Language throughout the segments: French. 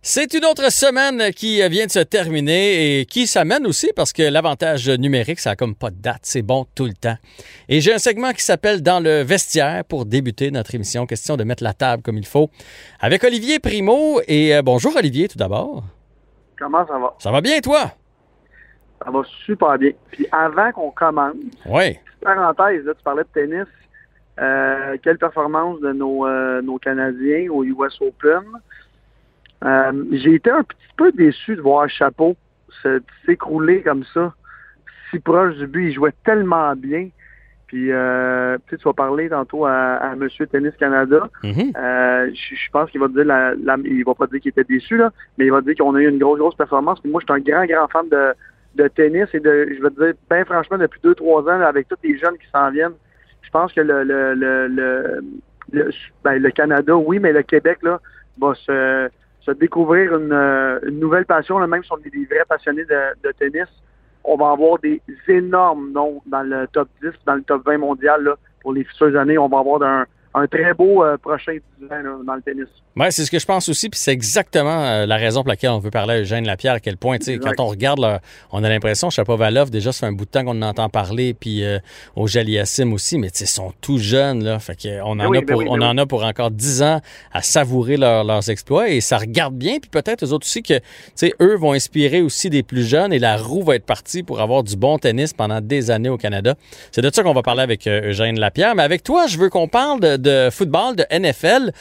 C'est une autre semaine qui vient de se terminer et qui s'amène aussi parce que l'avantage numérique, ça a comme pas de date. C'est bon tout le temps. Et j'ai un segment qui s'appelle Dans le vestiaire pour débuter notre émission. Question de mettre la table comme il faut. Avec Olivier Primo. Et euh, bonjour Olivier tout d'abord. Comment ça va? Ça va bien toi? Ça va super bien. Puis avant qu'on commence, oui. parenthèse, là, tu parlais de tennis. Euh, quelle performance de nos, euh, nos Canadiens au US Open? Euh, j'ai été un petit peu déçu de voir Chapeau s'écrouler comme ça, si proche du but. Il jouait tellement bien. Puis, euh, tu vas parler tantôt à, à Monsieur Tennis Canada. Mm-hmm. euh, je, pense qu'il va te dire, la, il va pas dire qu'il était déçu là, mais il va dire qu'on a eu une grosse grosse performance. Puis moi, je suis un grand grand fan de, de tennis et de, je veux te dire, bien franchement, depuis deux trois ans, avec tous les jeunes qui s'en viennent, je pense que le le le, le, ben, le Canada, oui, mais le Québec là va se découvrir une, une nouvelle passion, là, même si on est des vrais passionnés de, tennis, on va avoir des énormes noms dans le top 10, dans le top 20 mondial pour les futures années. On va avoir un, un très beau euh, prochain 10 ans dans le tennis. Oui, c'est ce que je pense aussi, puis c'est exactement euh, la raison pour laquelle on veut parler à Eugène Lapierre, à quel point, tu sais, quand on regarde, là, on a l'impression, Chapovalov, déjà, ça fait un bout de temps qu'on en entend parler, puis euh, au Jaliassim aussi, mais tu sais, ils sont tout jeunes, là, fait qu'on en, oui, a pour, oui, on oui. en a pour encore 10 ans à savourer leur, leurs exploits, et ça regarde bien, puis peut-être eux autres aussi que, tu sais, eux vont inspirer aussi des plus jeunes, et la roue va être partie pour avoir du bon tennis pendant des années au Canada. C'est de ça qu'on va parler avec euh, Eugène Lapierre, mais avec toi, je veux qu'on parle de, de football, de NFL.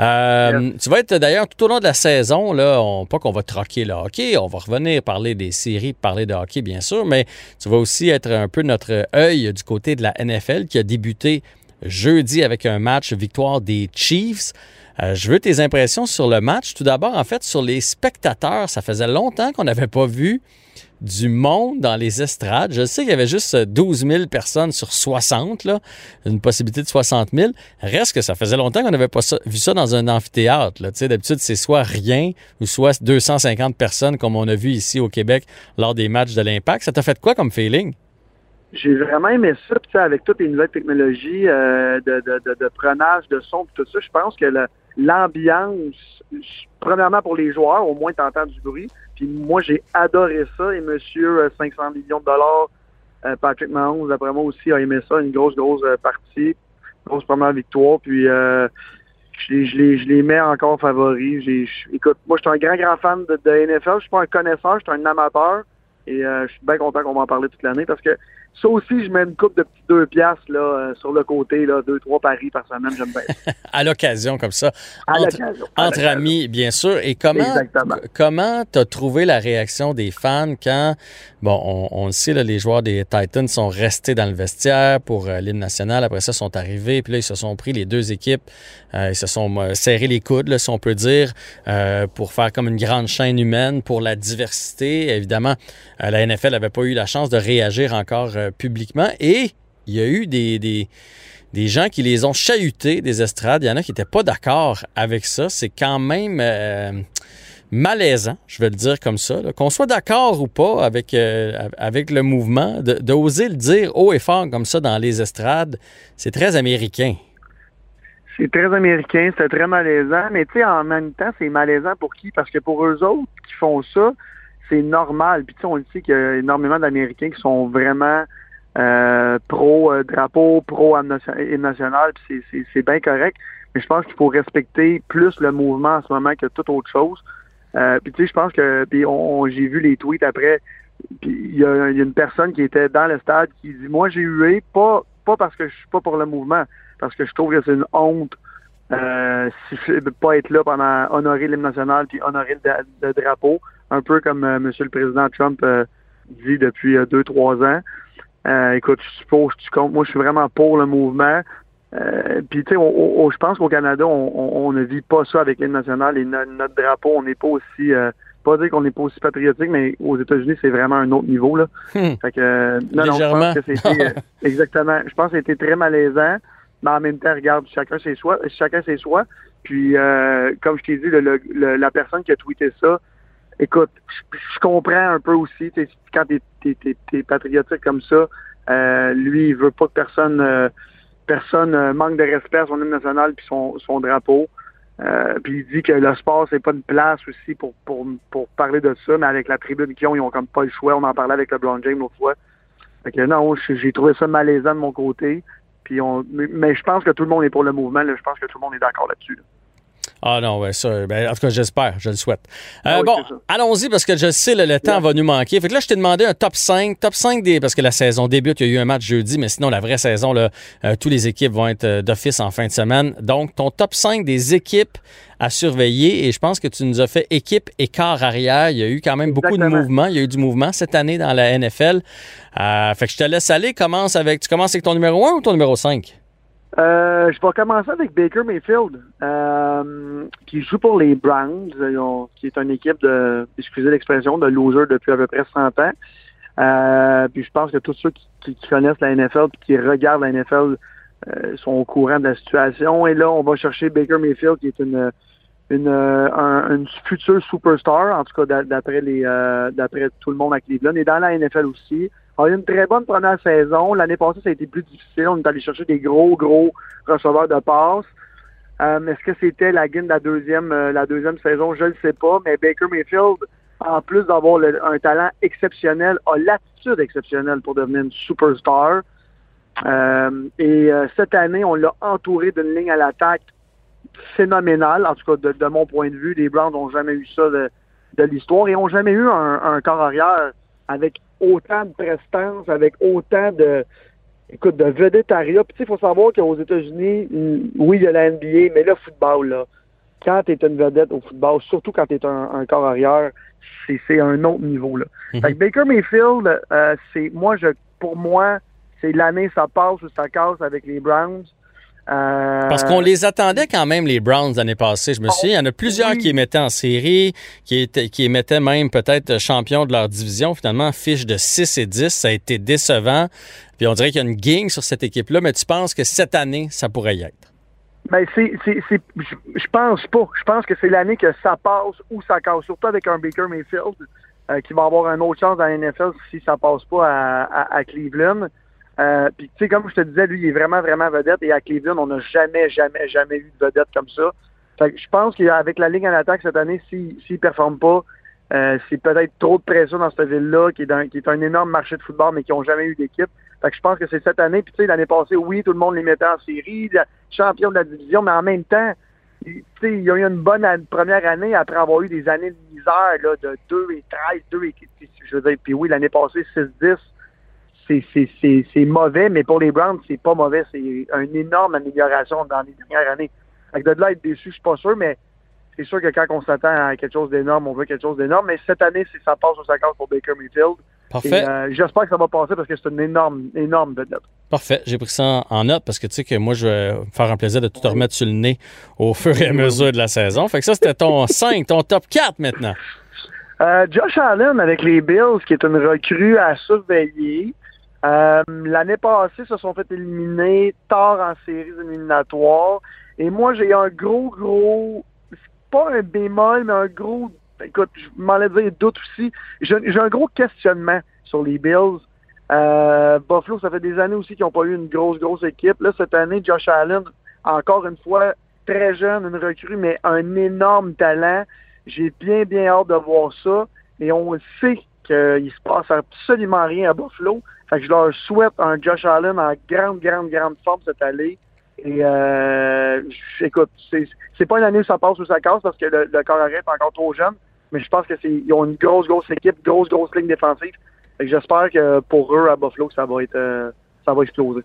Euh. Tu vas être d'ailleurs tout au long de la saison, là, on, pas qu'on va troquer le hockey, on va revenir parler des séries, parler de hockey bien sûr, mais tu vas aussi être un peu notre œil du côté de la NFL qui a débuté jeudi avec un match victoire des Chiefs. Euh, je veux tes impressions sur le match. Tout d'abord, en fait, sur les spectateurs, ça faisait longtemps qu'on n'avait pas vu du monde dans les estrades. Je sais qu'il y avait juste 12 000 personnes sur 60, là, une possibilité de 60 000. Reste que ça faisait longtemps qu'on n'avait pas vu ça dans un amphithéâtre. D'habitude, c'est soit rien ou soit 250 personnes comme on a vu ici au Québec lors des matchs de l'Impact. Ça t'a fait quoi comme feeling? J'ai vraiment aimé ça, avec toutes les nouvelles technologies euh, de, de, de, prenage de son, tout ça, je pense que l'ambiance, premièrement pour les joueurs, au moins t'entends du bruit, puis moi j'ai adoré ça, et monsieur euh, 500 millions de dollars, euh, Patrick Mahomes, d'après moi aussi, a aimé ça, une grosse, grosse euh, partie, grosse première victoire, puis euh, je les, je, les, je les mets encore favoris. Écoute, moi je suis un grand, grand fan de, de NFL, je suis pas un connaisseur, je suis un amateur, et euh, je suis bien content qu'on va en parler toute l'année, parce que ça aussi, je mets une coupe de petits deux piastres là, euh, sur le côté, là, deux, trois paris par semaine, j'aime bien. À l'occasion comme ça. À Entre-. À Entre amis, bien sûr. Et comment Exactement. comment t'as trouvé la réaction des fans quand, bon, on, on le sait, là, les joueurs des Titans sont restés dans le vestiaire pour euh, l'hymne national. Après ça, sont arrivés. Puis là, ils se sont pris les deux équipes. euh, ils se sont euh, serrés les coudes, là, si on peut dire, euh, pour faire comme une grande chaîne humaine pour la diversité. Évidemment, la NFL n'avait pas eu la chance de réagir encore euh, publiquement. Et il y a eu des- des, gens qui les ont chahutés des estrades. Il y en a qui n'étaient pas d'accord avec ça. C'est quand même euh, malaisant, je vais le dire comme ça. Qu'on soit d'accord ou pas avec, euh, avec le mouvement, de, de oser le dire haut et fort comme ça dans les estrades, c'est très américain. C'est très américain, c'est très malaisant, mais tu sais, en même temps, c'est malaisant pour qui? Parce que pour eux autres qui font ça, c'est normal. Puis tu sais, on le sait qu'il y a énormément d'Américains qui sont vraiment euh, pro-drapeau, pro-hymne national, puis c'est- bien correct. Mais je pense qu'il faut respecter plus le mouvement en ce moment que toute autre chose. Euh, puis tu sais, je pense que puis on, j'ai vu les tweets après. Puis il y, a une personne qui était dans le stade qui dit Moi j'ai hué, pas, pas parce que je suis pas pour le mouvement, parce que je trouve que c'est une honte euh, si- de pas être là pendant honorer l'hymne national puis honorer le drapeau, un peu comme euh, Monsieur le Président Trump euh, dit depuis euh, deux, trois ans. Euh, écoute, je suppose tu comptes. Moi, je suis vraiment pour le mouvement. Euh, Puis, tu sais, je pense qu'au Canada, on, on- on ne vit pas ça avec l'hymne national et no- notre drapeau, on n'est pas aussi, euh, pas dire qu'on n'est pas aussi patriotique, mais aux États-Unis, c'est vraiment un autre niveau, là. Hmm. Fait que, euh, non, non, je Légèrement. pense que c'était, exactement, je pense que c'était très malaisant, mais en même temps, regarde, chacun ses choix, chacun ses choix. Puis, euh, comme je t'ai dit, le- le- le- la personne qui a tweeté ça, écoute, je, comprends un peu aussi, quand t'es, patriotique comme ça, euh, lui, il veut pas que personne, euh, personne euh, manque de respect à son hymne national puis son, son drapeau. Euh, puis il dit que le sport, c'est pas une place aussi pour, pour, pour parler de ça, mais avec la tribune qu'ils ont, ils ont comme pas le choix. On en parlait avec le Blond James l'autre fois. Fait que non, j'ai trouvé ça malaisant de mon côté. Puis on, mais, je pense que tout le monde est pour le mouvement. Je pense que tout le monde est d'accord là-dessus. Ah non, ouais, ça, ben, en tout cas, j'espère, je le souhaite. Euh, ah bon, allons-y parce que je sais, le temps va nous manquer. Fait que là, je t'ai demandé un top 5, top 5 des, parce que la saison débute, il y a eu un match jeudi, mais sinon, la vraie saison, là, euh, tous les équipes vont être euh, d'office en fin de semaine. Donc, ton top 5 des équipes à surveiller, et je pense que tu nous as fait équipe et quart arrière. Il y a eu quand même beaucoup de mouvements. Il y a eu du mouvement cette année dans la NFL. fait que je te laisse aller. Commence avec, tu commences avec ton numéro 1 ou ton numéro 5? Euh, je vais commencer avec Baker Mayfield, euh, qui joue pour les Browns, euh, qui est une équipe de, excusez l'expression, de loser depuis à peu près 100 ans. Euh, puis je pense que tous ceux qui, connaissent la NFL et qui regardent la NFL sont au courant de la situation. Et là, on va chercher Baker Mayfield, qui est une une, une future superstar, en tout cas d'après les d'après tout le monde à Cleveland, et dans la NFL aussi. On a eu une très bonne première saison. L'année passée, ça a été plus difficile. On est allé chercher des gros, gros receveurs de passes. Euh, Est-ce que c'était la guine de la deuxième, euh, la deuxième saison? Je ne sais pas. Mais Baker Mayfield, en plus d'avoir un talent exceptionnel, a l'attitude exceptionnelle pour devenir une superstar. Euh, et euh, cette année, on l'a entouré d'une ligne à l'attaque phénoménale. En tout cas, de, mon point de vue, les Browns n'ont jamais eu ça de, de l'histoire et n'ont jamais eu un, un corps arrière avec autant de prestance, avec autant de, écoute, de vedettariat. Puis, il faut savoir qu'aux États-Unis, oui, il y a la NBA, mais le football, là, quand tu es une vedette au football, surtout quand tu es un, corps arrière, c'est un autre niveau. Là. Mhm. Fait que Baker Mayfield, euh, c'est moi, je pour moi, c'est l'année ça passe ou ça casse avec les Browns. Euh, Parce qu'on les attendait quand même, les Browns, l'année passée. Je me souviens, il y en a plusieurs qui émettaient en série, qui, étaient, qui émettaient même peut-être champion de leur division. Finalement, fiche de 6 et 10, ça a été décevant. Puis on dirait qu'il y a une gang sur cette équipe-là, mais tu penses que cette année, ça pourrait y être? Ben, c'est, c'est, je pense pas. Je pense que c'est l'année que ça passe ou ça casse, surtout avec un Baker Mayfield euh, qui va avoir une autre chance dans la NFL si ça passe pas à, à Cleveland. Euh, puis, tu sais, comme je te disais, lui, il est vraiment, vraiment vedette. Et à Cleveland, on n'a jamais, jamais, jamais eu de vedette comme ça. Fait que je pense qu'avec la ligne en attaque cette année, s'il si, ne performe pas, euh, c'est peut-être trop de pression dans cette ville-là, qui, est qui est un énorme marché de football, mais qui n'ont jamais eu d'équipe. Fait que je pense que c'est cette année. Puis, tu sais, l'année passée, oui, tout le monde les mettait en série, champion de la division, mais en même temps, tu sais, il y a eu une bonne première année après avoir eu des années de misère, là, de 2 et 13, 2 et, je veux dire, puis oui, l'année passée, 6-10, c'est mauvais, mais pour les Browns, c'est pas mauvais. C'est une énorme amélioration dans les dernières années. Avec de là être déçu, je suis pas sûr, mais c'est sûr que quand on s'attend à quelque chose d'énorme, on veut quelque chose d'énorme. Mais cette année, si ça passe au 50 pour Baker Mayfield. Parfait. Euh, j'espère que ça va passer parce que c'est une énorme, énorme vedette. Parfait. J'ai pris ça en note parce que tu sais que moi, je vais faire un plaisir de tout te remettre sur le nez au fur et à mesure de la saison. Fait que ça, c'était ton 5, ton top 4 maintenant. Euh, Josh Allen avec les Bills, qui est une recrue à surveiller. Euh, l'année passée, se sont fait éliminer tard en séries éliminatoires. Et moi, j'ai un gros, gros, pas un bémol, mais un gros, écoute, je m'en dire doute aussi. J'ai un gros questionnement sur les Bills. Euh, Buffalo, ça fait des années aussi qu'ils n'ont pas eu une grosse, grosse équipe. Là, cette année, Josh Allen, encore une fois, très jeune, une recrue, mais un énorme talent. J'ai bien, bien hâte de voir ça. Et on sait qu'il se passe absolument rien à Buffalo. Fait que je leur souhaite un Josh Allen en grande, grande, grande forme cette année. Et euh, écoute, c'est pas une année où ça passe ou ça casse parce que le, le corps est encore trop jeune. Mais je pense que c'est ils ont une grosse, grosse équipe, grosse, grosse ligne défensive. j'espère que pour eux à Buffalo, ça va être euh, ça va exploser.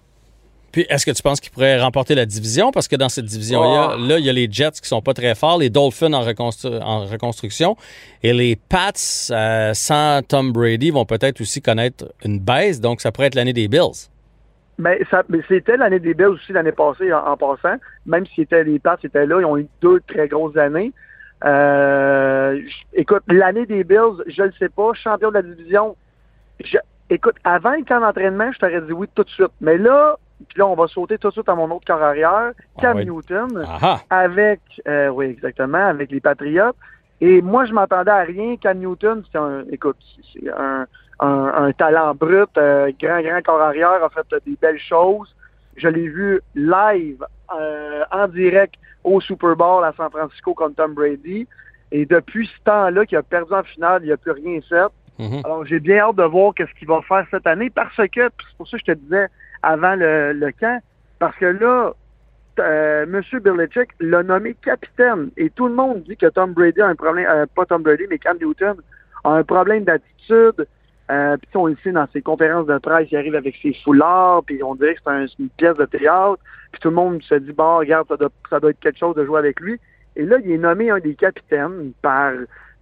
Puis, est-ce que tu penses qu'ils pourraient remporter la division? Parce que dans cette division-là, là, il y a les Jets qui sont pas très forts, les Dolphins en, reconstruction, et les Pats, euh, sans Tom Brady, vont peut-être aussi connaître une baisse. Donc, ça pourrait être l'année des Bills. Ben, mais c'était l'année des Bills aussi l'année passée en, passant. Même si c'était les Pats étaient là, ils ont eu deux très grosses années. Euh, écoute, l'année des Bills, je le sais pas, champion de la division. écoute, avant le camp d'entraînement, je t'aurais dit oui tout de suite. Mais là, puis là, on va sauter tout de suite à mon autre corps arrière, ah Cam Newton, avec, euh, oui, exactement, avec les Patriotes. Et moi, je m'attendais à rien. Cam Newton, c'est un, écoute, c'est un, un, talent brut, euh, grand, grand corps arrière, a fait des belles choses. Je l'ai vu live euh, en direct au Super Bowl à San Francisco contre Tom Brady. Et depuis ce temps-là qu'il a perdu en finale, il n'a plus rien fait. Mhm. Alors, j'ai bien hâte de voir qu'est-ce qu'il va faire cette année parce que, c'est pour ça que je te disais avant le, le camp, parce que là, euh, M. Belichick l'a nommé capitaine et tout le monde dit que Tom Brady a un problème, euh, pas Tom Brady, mais Cam Newton a un problème d'attitude. Euh, puis on le sait dans ses conférences de presse, il arrive avec ses foulards, puis on dirait que c'est un- c'est une pièce de théâtre. Puis tout le monde se dit, bon, regarde, ça doit, ça doit être quelque chose de jouer avec lui. Et là, il est nommé un des capitaines par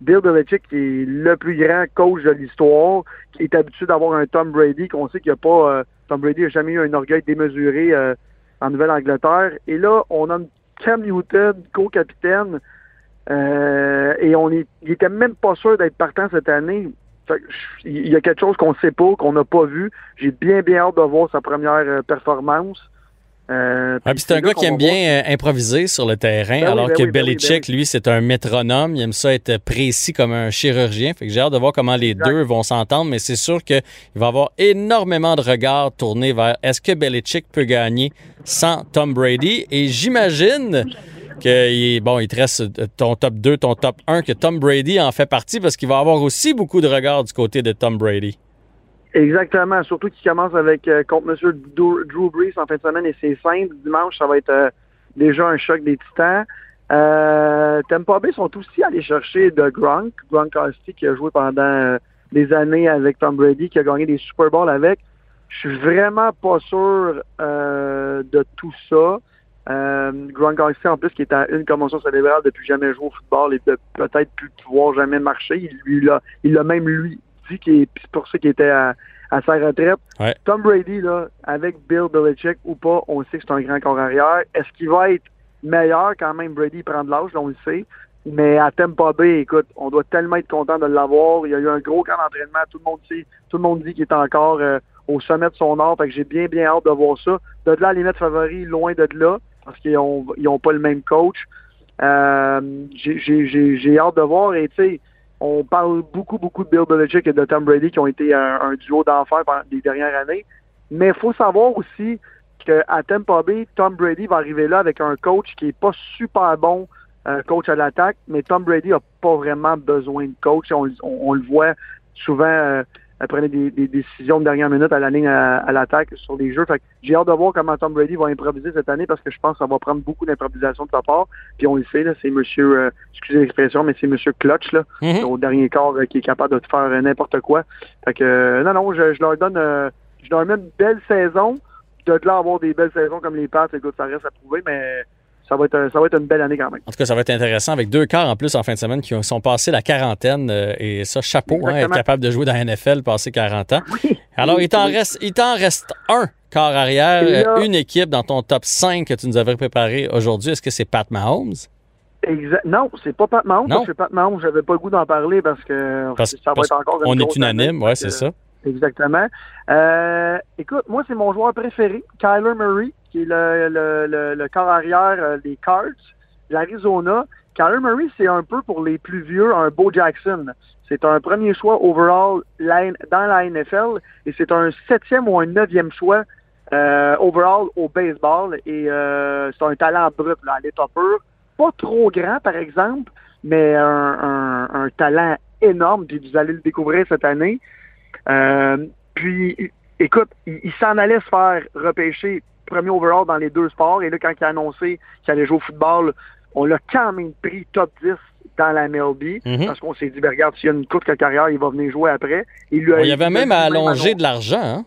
Bill Belichick, qui est le plus grand coach de l'histoire, qui est habitué d'avoir un Tom Brady, qu'on sait qu'il n'y a pas... euh, Tom Brady n'a jamais eu un orgueil démesuré euh, en Nouvelle-Angleterre. Et là, on a Cam Newton, co-capitaine, euh, et on est, il était même pas sûr d'être partant cette année. Il y a quelque chose qu'on sait pas, qu'on n'a pas vu. J'ai bien, bien hâte de voir sa première euh, performance. Euh, Ah, c'est un gars qui aime bien euh, improviser sur le terrain, Ben oui, alors ben que oui, ben Belichick, lui, c'est un métronome. Il aime ça être précis comme un chirurgien. Fait que j'ai hâte de voir comment les Exact. deux vont s'entendre, mais c'est sûr qu'il va y avoir énormément de regards tournés vers est-ce que Belichick peut gagner sans Tom Brady? Et j'imagine que bon, il te reste euh, ton top 2, ton top 1, que Tom Brady en fait partie parce qu'il va avoir aussi beaucoup de regards du côté de Tom Brady. Exactement, surtout qu'il commence avec euh, contre M. Drew, Brees en fin de semaine et c'est simple. Dimanche, ça va être euh, déjà un choc des titans. Euh, Tampa Bay sont aussi allés chercher de Gronk, Gronkowski qui a joué pendant euh, des années avec Tom Brady, qui a gagné des Super Bowls avec. Je suis vraiment pas sûr euh, de tout ça. Euh, Gronkowski, en plus, qui est à une commotion cérébrale depuis jamais joué au football et de peut-être plus pouvoir jamais marcher. Il lui l'a, il l'a même lui dit est, c'est pour ça qu'il était à, à sa retraite. Ouais. Tom Brady, là, avec Bill Belichick ou pas, on sait que c'est un grand corps arrière. Est-ce qu'il va être meilleur quand même? Brady prend de l'âge, on le sait. Mais à Tampa Bay, écoute, on doit tellement être content de l'avoir. Il y a eu un gros camp d'entraînement. Tout le monde sait, tout le monde dit qu'il est encore euh, au sommet de son art. Fait que j'ai bien, bien hâte de voir ça. De là, les mettre favoris, loin de là, parce qu'ils ont, ils ont pas le même coach. Euh, j'ai- j'ai j'ai- j'ai hâte de voir. Et tu sais, on parle beaucoup, beaucoup de Bill Belichick et de Tom Brady qui ont été un, duo d'enfer les dernières années. Mais il faut savoir aussi qu'à Tampa Bay, Tom Brady va arriver là avec un coach qui est pas super bon, euh, coach à l'attaque, mais Tom Brady a pas vraiment besoin de coach. On le voit souvent euh, elle prenait des, des décisions de dernière minute à la ligne à, à l'attaque sur les jeux. Fait que j'ai hâte de voir comment Tom Brady va improviser cette année parce que je pense que ça va prendre beaucoup d'improvisation de sa part. Puis on le sait, là, c'est monsieur, euh, excusez l'expression, mais c'est monsieur Clutch, là, Mhm. au dernier quart, euh, qui est capable de te faire euh, n'importe quoi. Fait que, euh, non, non, je, je leur donne, euh, je leur mets une belle saison. De là avoir des belles saisons comme les Pats, écoute, ça reste à prouver, mais ça va être, ça va être une belle année quand même. En tout cas, ça va être intéressant avec deux quarts en plus en fin de semaine qui ont- sont passés la quarantaine. euh, et ça, chapeau, hein, être capable de jouer dans la NFL, passer 40 ans. Oui. Alors, il t'en Oui. reste, il t'en reste un quart arrière, là- euh, une équipe dans ton top 5 que tu nous avais préparé aujourd'hui. Est-ce que c'est Pat Mahomes? Exact. Non, c'est pas Pat Mahomes. Que Pat Mahomes, j'avais pas le goût d'en parler parce que Parce- ça va parce être encore une On est unanime, ouais, c'est ça. Exactement. Euh, écoute, moi, c'est mon joueur préféré, Kyler Murray, qui est le, le, le, le corps arrière euh, des Cards, l'Arizona. Kyler Murray, c'est un peu pour les plus vieux un Bo Jackson. C'est un premier choix overall dans la NFL et c'est un septième ou un neuvième choix euh, overall au baseball. Et euh, c'est un talent brut là, à l'état pur. Pas trop grand, par exemple, mais un, un, un talent énorme. Puis vous allez le découvrir cette année. Euh, puis, écoute, il, il s'en allait se faire repêcher premier overall dans les deux sports. Et là, quand il a annoncé qu'il allait jouer au football, on l'a quand même pris top 10 dans la MLB. Mhm. Parce qu'on s'est dit, ben, regarde, s'il y a une courte carrière, il va venir jouer après. Il lui a- Il y avait même à lui-même allonger annoncé- de l'argent. Hein?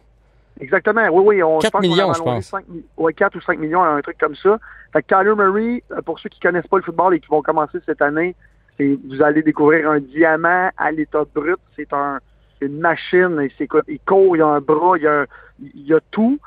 Exactement, oui, oui. On, 4 pense qu'on millions, je allongé pense. 5 mi- ouais, 4 ou 5 millions, un truc comme ça. Fait que Kyler Murray, euh, pour ceux qui connaissent pas le football et qui vont commencer cette année, vous allez découvrir un diamant à l'état brut. C'est un une machine. C'est? Il court, il a un bras, il a, un- il a tout.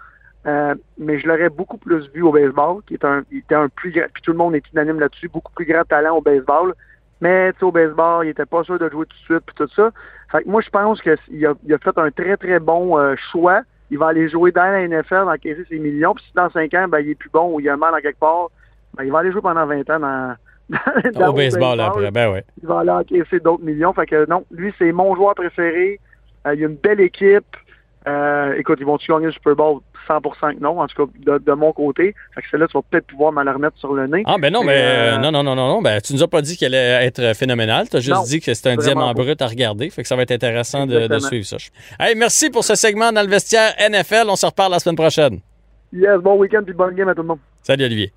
Euh, mais je l'aurais beaucoup plus vu au baseball, qui est un, il était un plus grand, puis tout le monde est unanime là-dessus, beaucoup plus grand talent au baseball. Mais au baseball, il était pas sûr de jouer tout de suite, puis tout ça. Fait que moi, je pense qu'il a, il a fait un très, très bon euh, choix. Il va aller jouer dans la NFL, encaisser ses millions. Puis si dans 5 ans, ben, il est plus bon ou il a mal en quelque part, ben, il va aller jouer pendant 20 ans dans Au baseball après, ben ouais. il va aller encaisser d'autres millions. Fait que non, lui, c'est mon joueur préféré. Euh, il y a une belle équipe. Euh, écoute, ils vont-tu gagner le Super Bowl? 100% que non, en tout cas de, mon côté. Fait que celle-là, tu vas peut-être pouvoir me la remettre sur le nez. Ah, ben non, mais, euh, non, non, non, non, non. Ben, tu nous as pas dit qu'elle allait être phénoménale. Tu as juste dit que c'était un diamant brut à regarder. Fait que ça va être intéressant de, de, suivre ça. Hey, merci pour ce segment dans le vestiaire NFL. On se reparle la semaine prochaine. Yes, bon week-end et bonne game à tout le monde. Salut, Olivier.